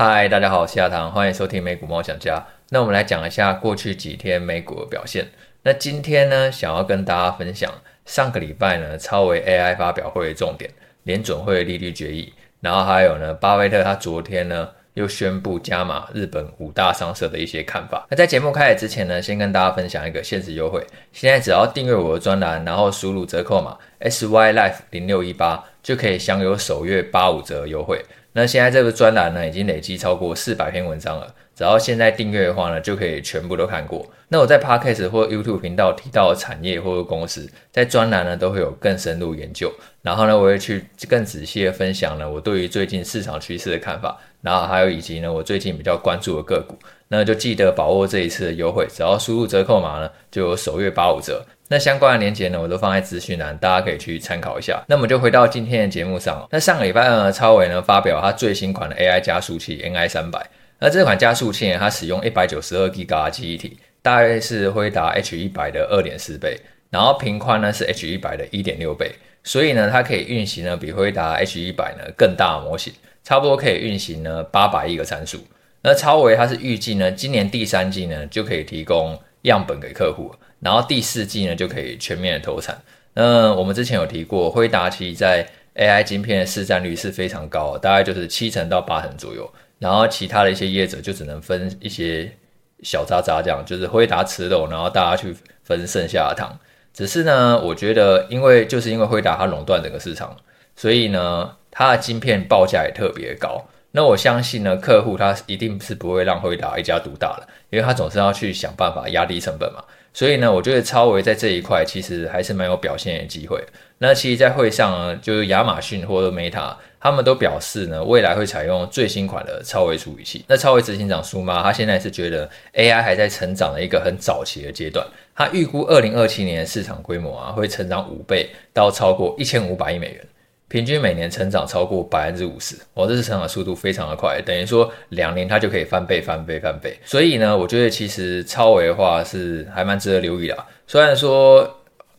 嗨，大家好，我是亚堂，欢迎收听美股梦想家。那我们来讲一下过去几天美股的表现。那今天呢，想要跟大家分享上个礼拜呢，超微 AI 发表会的重点，联准会的利率决议，然后还有呢，巴菲特他昨天呢又宣布加码日本五大商社的一些看法。那在节目开始之前呢，先跟大家分享一个限时优惠，现在只要订阅我的专栏，然后输入折扣码 SYLife 零六一八，就可以享有首月八五折优惠。那现在这个专栏呢，已经累积超过四百篇文章了。只要现在订阅的话呢，就可以全部都看过。那我在 Podcast 或 YouTube 频道提到的产业或者公司，在专栏呢都会有更深入研究。然后呢，我会去更仔细的分享呢，我对于最近市场趋势的看法。然后还有以及呢，我最近比较关注的个股。那就记得把握这一次的优惠，只要输入折扣码呢，就有首月八五折。那相关的链接呢，我都放在资讯栏，大家可以去参考一下。那么就回到今天的节目上。那上个礼拜呢，超伟呢发表他最新款的 AI 加速器 NI 三百。那这款加速器呢，它使用一百九十二 G 的记忆体，大约是辉达 H 一百的二点四倍，然后频宽呢是 H 一百的一点六倍，所以呢，它可以运行呢比辉达 H 一百呢更大的模型，差不多可以运行呢八百亿个参数。那超微它是预计呢今年第三季呢就可以提供样本给客户。然后第四季呢就可以全面的投产。那我们之前有提过，辉达其在 AI 晶片的市占率是非常高，大概就是七成到八成左右。然后其他的一些业者就只能分一些小渣渣，这样就是辉达吃肉，然后大家去分剩下的糖。只是呢，我觉得因为就是因为辉达它垄断整个市场，所以呢，它的晶片报价也特别高。那我相信呢，客户他一定是不会让辉达一家独大的，因为他总是要去想办法压低成本嘛。所以呢，我觉得超微在这一块其实还是蛮有表现的机会。那其实，在会上呢，就是亚马逊或者 Meta，他们都表示呢，未来会采用最新款的超微处理器。那超微执行长苏妈，他现在是觉得 AI 还在成长的一个很早期的阶段。他预估二零二七年的市场规模啊，会成长五倍到超过一千五百亿美元。平均每年成长超过百分之五十，哦，这是成长速度非常的快，等于说两年它就可以翻倍、翻倍、翻倍。所以呢，我觉得其实超维的话是还蛮值得留意的。虽然说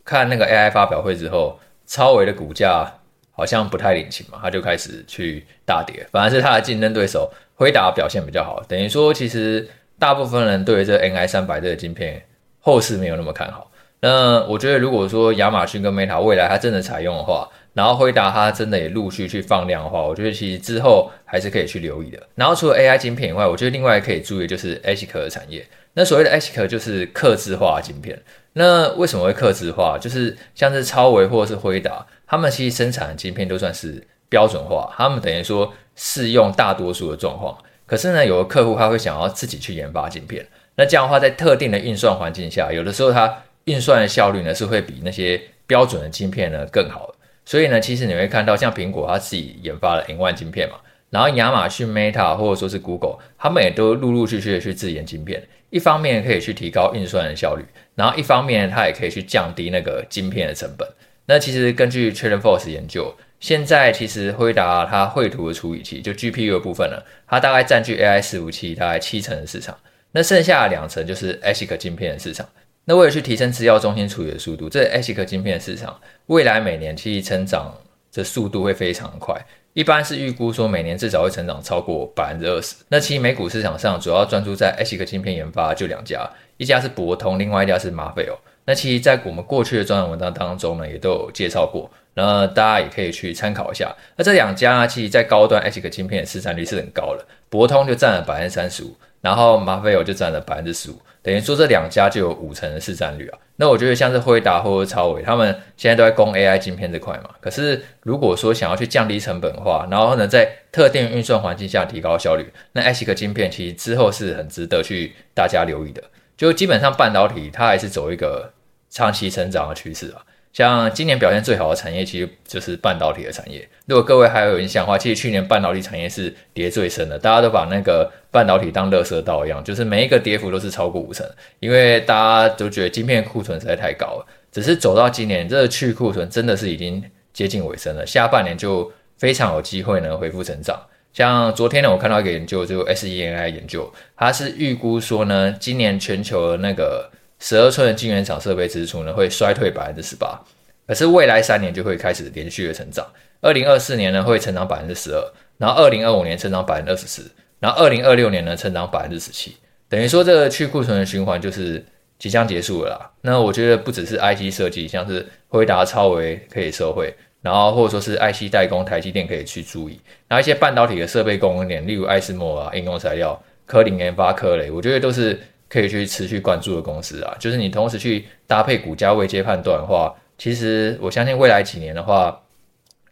看那个 AI 发表会之后，超维的股价好像不太领情嘛，它就开始去大跌，反而是它的竞争对手辉达表现比较好。等于说，其实大部分人对于这 NI 三百这个晶片后市没有那么看好。那我觉得，如果说亚马逊跟 Meta 未来它真的采用的话，然后辉达它真的也陆续去放量的话，我觉得其实之后还是可以去留意的。然后除了 AI 晶片以外，我觉得另外可以注意的就是 ASIC 的产业。那所谓的 ASIC 就是客制化晶片。那为什么会客制化？就是像是超维或者是辉达，他们其实生产的晶片都算是标准化，他们等于说适用大多数的状况。可是呢，有的客户他会想要自己去研发晶片，那这样的话，在特定的运算环境下，有的时候它运算的效率呢是会比那些标准的晶片呢更好的。所以呢，其实你会看到，像苹果它自己研发了 M1 晶片嘛，然后亚马逊、Meta 或者说是 Google，他们也都陆陆续续的去自研晶片。一方面可以去提高运算的效率，然后一方面它也可以去降低那个晶片的成本。那其实根据 TrendForce 研究，现在其实辉达它绘图的处理器就 GPU 的部分呢，它大概占据 AI 伺服器大概七成的市场，那剩下两成就是 ASIC 晶片的市场。那为了去提升资料中心处理的速度，这 ASIC 晶片市场未来每年其实成长的速度会非常快，一般是预估说每年至少会成长超过百分之二十。那其实美股市场上主要专注在 ASIC 晶片研发就两家，一家是博通，另外一家是马菲欧。那其实，在我们过去的专栏文章当中呢，也都有介绍过，那大家也可以去参考一下。那这两家其实，在高端 ASIC 晶片市占率是很高的，博通就占了百分之三十五。然后马菲欧就占了百分之十五，等于说这两家就有五成的市占率啊。那我觉得像是辉达或者超伟，他们现在都在攻 AI 晶片这块嘛。可是如果说想要去降低成本的话，然后呢，在特定运算环境下提高效率，那 ASIC 晶片其实之后是很值得去大家留意的。就基本上半导体它还是走一个长期成长的趋势啊。像今年表现最好的产业，其实就是半导体的产业。如果各位还有印象的话，其实去年半导体产业是跌最深的，大家都把那个半导体当垃圾道一样，就是每一个跌幅都是超过五成，因为大家都觉得晶片库存实在太高了。只是走到今年，这个去库存真的是已经接近尾声了，下半年就非常有机会呢恢复成长。像昨天呢，我看到一个研究，就 SENI 研究，它是预估说呢，今年全球的那个。十二寸的晶圆厂设备支出呢，会衰退百分之十八，可是未来三年就会开始连续的成长。二零二四年呢会成长百分之十二，然后二零二五年成长百分之二十四，然后二零二六年呢成长百分之十七，等于说这个去库存的循环就是即将结束了啦。那我觉得不只是 IC 设计，像是辉达、超微可以收回，然后或者说是 IC 代工，台积电可以去注意，然后一些半导体的设备供应链，例如艾斯摩啊、应用材料、科林研发、科雷，我觉得都是可以去持续关注的公司啊。就是你同时去搭配股价位阶判断的话，其实我相信未来几年的话。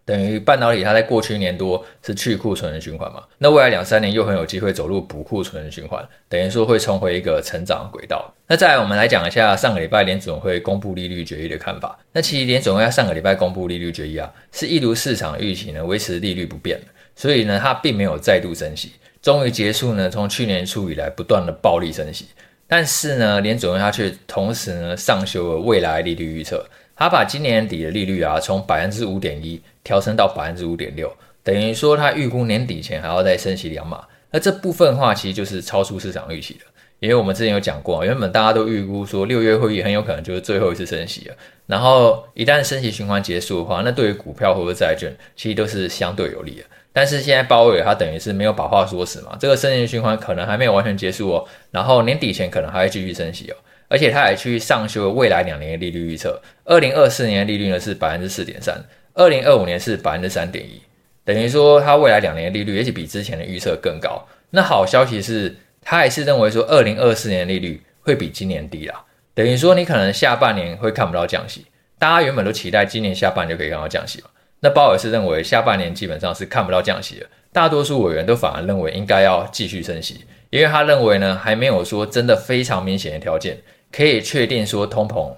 等于半导体，它在过去一年多是去库存的循环嘛，那未来两三年又很有机会走入补库存的循环，等于说会重回一个成长轨道。那再来，我们来讲一下上个礼拜联准会公布利率决议的看法。那其实联准会在上个礼拜公布利率决议啊，是一如市场预期呢，维持利率不变，所以呢，它并没有再度升息，终于结束呢，从去年初以来不断的暴力升息。但是呢，联准会它却同时呢上修了未来利率预测。他把今年底的利率啊，从百分之五点一调升到百分之五点六，等于说他预估年底前还要再升息两码。那这部分的话，其实就是超出市场预期的。因为我们之前有讲过，原本大家都预估说六月会议很有可能就是最后一次升息了。然后一旦升息循环结束的话，那对于股票或者债券其实都是相对有利的。但是现在鲍威尔他等于是没有把话说死嘛，这个升息循环可能还没有完全结束哦。然后年底前可能还会继续升息哦。而且他还去上修了未来两年的利率预测，二零二四年的利率呢是百分之四点三，二零二五年是百分之三点一，等于说他未来两年的利率也许比之前的预测更高。那好消息是，他还是认为说二零二四年利率会比今年低啦，等于说你可能下半年会看不到降息。大家原本都期待今年下半年就可以看到降息嘛，那鲍尔是认为下半年基本上是看不到降息的，大多数委员都反而认为应该要继续升息，因为他认为呢还没有说真的非常明显的条件。可以确定说通膨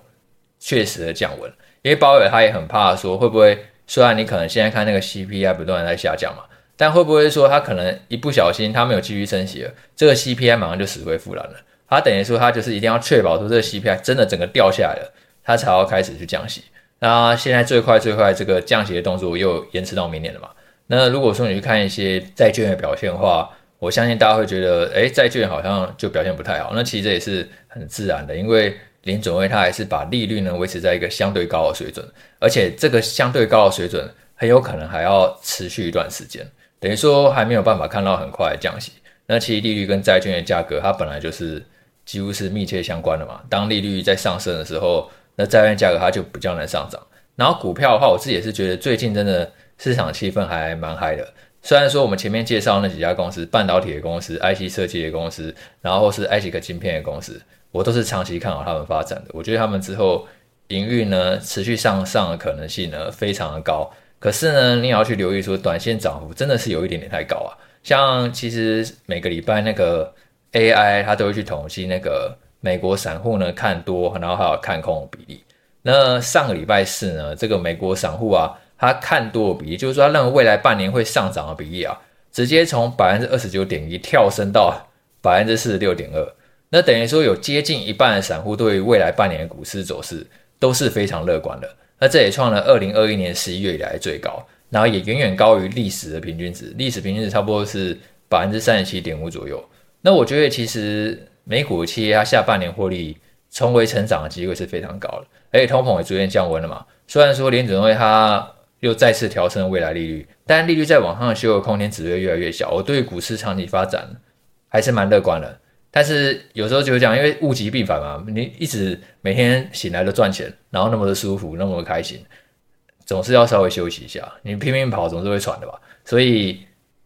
确实的降温，因为鲍威尔他也很怕说会不会，虽然你可能现在看那个 CPI 不断在下降嘛，但会不会说他可能一不小心他没有继续升息了，这个 CPI 马上就死灰复燃了。他等于说他就是一定要确保说这个 CPI 真的整个掉下来了，他才要开始去降息。那现在最快最快这个降息的动作又延迟到明年了嘛？那如果说你去看一些债券的表现的话，我相信大家会觉得，诶，债券好像就表现不太好。那其实这也是很自然的，因为林准会它还是把利率呢维持在一个相对高的水准，而且这个相对高的水准很有可能还要持续一段时间，等于说还没有办法看到很快的降息。那其实利率跟债券的价格它本来就是几乎是密切相关的嘛。当利率在上升的时候，那债券价格它就比较难上涨。然后股票的话，我自己也是觉得最近真的市场气氛还蛮嗨的。虽然说我们前面介绍那几家公司，半导体的公司、IC 设计的公司，然后或是 IC 晶片的公司，我都是长期看好他们发展的。我觉得他们之后营运呢，持续向上的可能性呢，非常的高。可是呢，你也要去留意说，短线涨幅真的是有一点点太高啊。像其实每个礼拜那个 AI，它都会去统计那个美国散户呢看多，然后还有看空的比例。那上个礼拜四呢，这个美国散户啊。他看多的比例，就是说他认为未来半年会上涨的比例啊，直接从百分之二十九点一跳升到百分之四十六点二。那等于说有接近一半的散户对于未来半年的股市走势都是非常乐观的。那这也创了二零二一年十一月以来最高，然后也远远高于历史的平均值，历史平均值差不多是百分之三十七点五左右。那我觉得其实美股企业它下半年获利重回成长的机会是非常高的，而且通膨也逐渐降温了嘛。虽然说联准会它又再次调升未来利率，但利率在往上修的空间只会越来越小。我对于股市长期发展还是蛮乐观的，但是有时候就是讲，因为物极必反嘛，你一直每天醒来都赚钱，然后那么的舒服，那么的开心，总是要稍微休息一下。你拼命跑总是会喘的吧？所以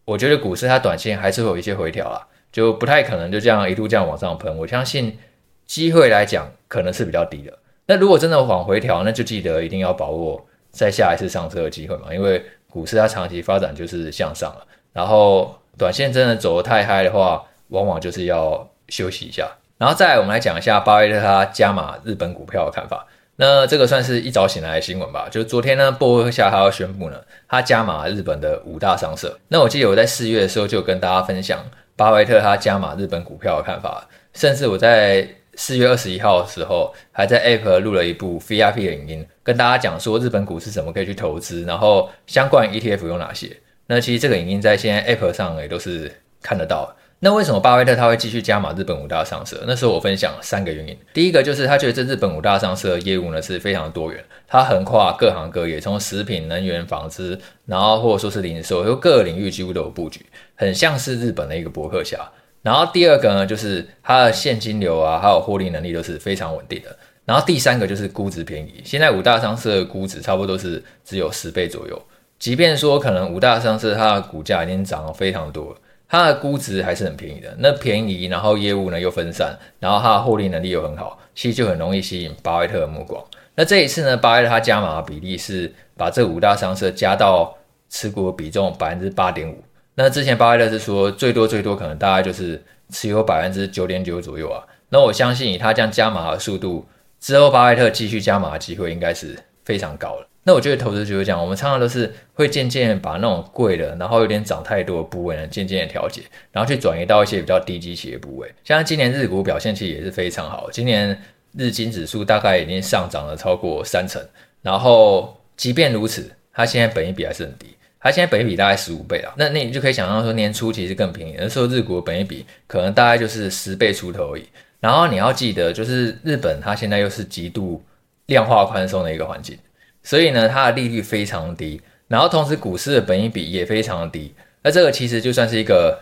我觉得股市它短线还是会有一些回调啊，就不太可能就这样一路这样往上喷。我相信机会来讲可能是比较低的。那如果真的往回调，那就记得一定要把握。再下一次上车的机会嘛，因为股市它长期发展就是向上了，然后短线真的走得太嗨的话，往往就是要休息一下。然后再，我们来讲一下巴菲特他加码日本股票的看法。那这个算是一早醒来的新闻吧？就是昨天呢，波克夏他要宣布呢，他加码日本的五大商社。那我记得我在四月的时候就跟大家分享巴菲特他加码日本股票的看法，甚至我在。四月二十一号的时候，还在 App 录了一部 VIP 的影音，跟大家讲说日本股市怎么可以去投资，然后相关 ETF 有哪些。那其实这个影音在现在 App 上也都是看得到。那为什么巴菲特他会继续加码日本五大上市？那时候我分享三个原因。第一个就是他觉得这日本五大上市的业务呢是非常多元，它横跨各行各业，从食品、能源、纺织，然后或者说是零售，就各个领域几乎都有布局，很像是日本的一个波克夏。然后第二个呢，就是它的现金流啊，还有获利能力都是非常稳定的。然后第三个就是估值便宜，现在五大商社的估值差不多都是只有十倍左右，即便说可能五大商社它的股价已经涨了非常多。它的估值还是很便宜的，那便宜，然后业务呢又分散，然后它的获利能力又很好，其实就很容易吸引巴菲特的目光。那这一次呢，巴菲特他加码的比例是把这五大商社加到持股比重百分之八点五。那之前巴菲特是说最多最多可能大概就是持有百分之九点九左右啊。那我相信以他这样加码的速度，之后巴菲特继续加码的机会应该是非常高了。那我觉得投资就是这样，我们常常都是会渐渐把那种贵的，然后有点涨太多的部位呢，渐渐的调节，然后去转移到一些比较低基期的部位。像今年日股表现其实也是非常好，今年日经指数大概已经上涨了超过三成。然后即便如此，它现在本益比还是很低，它现在本益比大概十五倍啊。那那你就可以想象说，年初其实更便宜，那时候日股的本益比可能大概就是十倍出头而已。然后你要记得，就是日本它现在又是极度量化宽松的一个环境。所以呢，它的利率非常低，然后同时股市的本益比也非常低，那这个其实就算是一个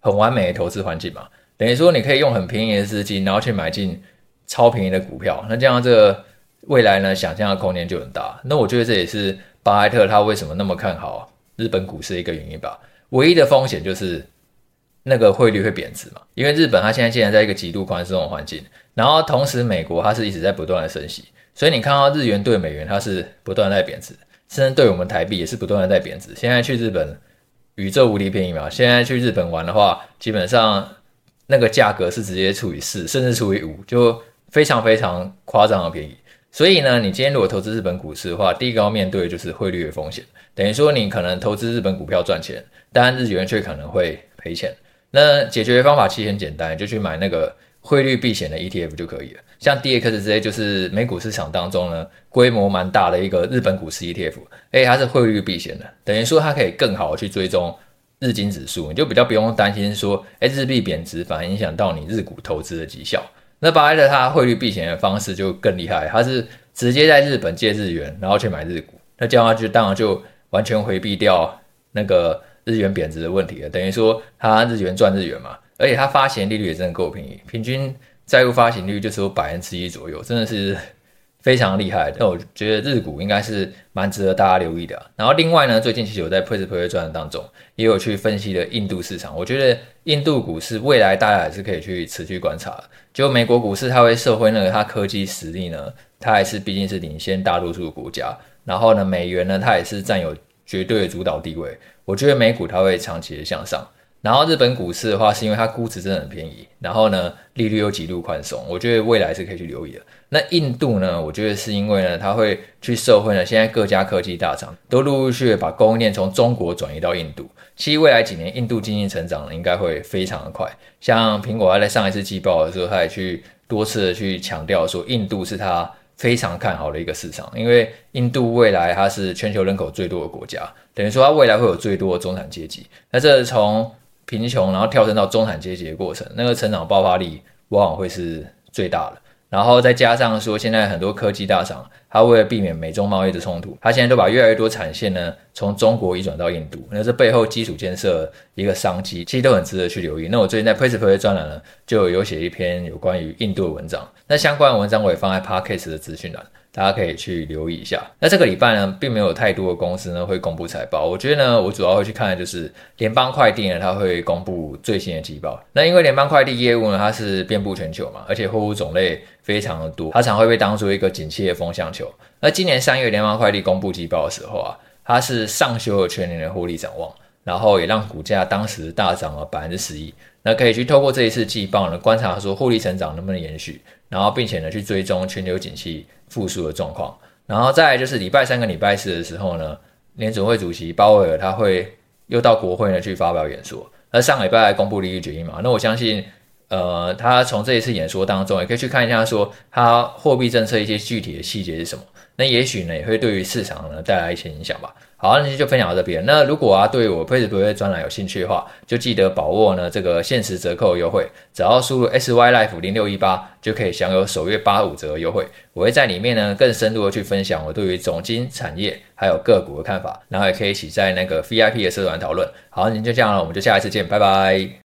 很完美的投资环境嘛。等于说你可以用很便宜的资金，然后去买进超便宜的股票，那这样这个未来呢，想象的空间就很大。那我觉得这也是巴菲特他为什么那么看好日本股市的一个原因吧。唯一的风险就是那个汇率会贬值嘛，因为日本它现在既然在一个极度宽松的环境，然后同时美国它是一直在不断的升息。所以你看到日元兑美元，它是不断在贬值，甚至对我们台币也是不断的在贬值。现在去日本，宇宙无敌便宜嘛！现在去日本玩的话，基本上那个价格是直接除以四，甚至除以五，就非常非常夸张的便宜。所以呢，你今天如果投资日本股市的话，第一个要面对的就是汇率的风险，等于说你可能投资日本股票赚钱，但日元却可能会赔钱。那解决方法其实很简单，就去买那个。汇率避险的 ETF 就可以了，像 DXJ 就是美股市场当中呢规模蛮大的一个日本股市 ETF，哎，它是汇率避险的，等于说它可以更好的去追踪日经指数，你就比较不用担心说，哎，日币贬值反而影响到你日股投资的绩效。那巴菲特它汇率避险的方式就更厉害，它是直接在日本借日元，然后去买日股，那这样的话就当然就完全回避掉那个日元贬值的问题了，等于说它日元赚日元嘛。而且它发行利率也真的够便宜，平均债务发行率就是有百分之一左右，真的是非常厉害的。那我觉得日股应该是蛮值得大家留意的。然后另外呢，最近其实我在 PressPlay 专栏当中也有去分析了印度市场，我觉得印度股市未来大家还是可以去持续观察。就美国股市它会受惠那个它科技实力呢，它还是毕竟是领先大多数国家。然后呢，美元呢它也是占有绝对的主导地位。我觉得美股它会长期的向上。然后日本股市的话，是因为它估值真的很便宜，然后呢，利率又极度宽松，我觉得未来是可以去留意的。那印度呢，我觉得是因为呢，它会去社会呢，现在各家科技大厂都陆陆续续把供应链从中国转移到印度，其实未来几年印度经济成长呢，应该会非常的快。像苹果它在上一次季报的时候，它也去多次的去强调说，印度是它非常看好的一个市场，因为印度未来它是全球人口最多的国家，等于说它未来会有最多的中产阶级。那这从贫穷，然后跳升到中产阶级的过程，那个成长爆发力往往会是最大的。然后再加上说，现在很多科技大厂，它为了避免美中贸易的冲突，它现在都把越来越多产线呢从中国移转到印度。那这背后基础建设一个商机，其实都很值得去留意。那我最近在 PressPlay 的专栏呢，就有写一篇有关于印度的文章。那相关的文章我也放在 Podcast 的资讯栏。大家可以去留意一下。那这个礼拜呢，并没有太多的公司呢会公布财报。我觉得呢，我主要会去看的就是联邦快递呢，它会公布最新的季报。那因为联邦快递业务呢，它是遍布全球嘛，而且货物种类非常的多，它常会被当作一个景气的风向球。那今年三月联邦快递公布季报的时候啊，它是上修了全年的获利展望，然后也让股价当时大涨了百分之十一。那可以去透过这一次季报呢，观察说获利成长能不能延续，然后并且呢去追踪全球景气复苏的状况。然后再来就是礼拜三跟礼拜四的时候呢，联准会主席鲍威尔他会又到国会呢去发表演说。那上礼拜公布利率决议嘛，那我相信，呃，他从这一次演说当中也可以去看一下说他货币政策一些具体的细节是什么。那也许呢也会对于市场呢带来一些影响吧。好，那今天就分享到这边。那如果啊对我每日读报专栏有兴趣的话，就记得把握呢这个限时折扣优惠，只要输入 SYLife 零六一八就可以享有首月八五折优惠。我会在里面呢更深入的去分享我对于总经产业还有个股的看法，然后也可以一起在那个 VIP 的社团讨论。好，那就这样了，我们就下一次见，拜拜。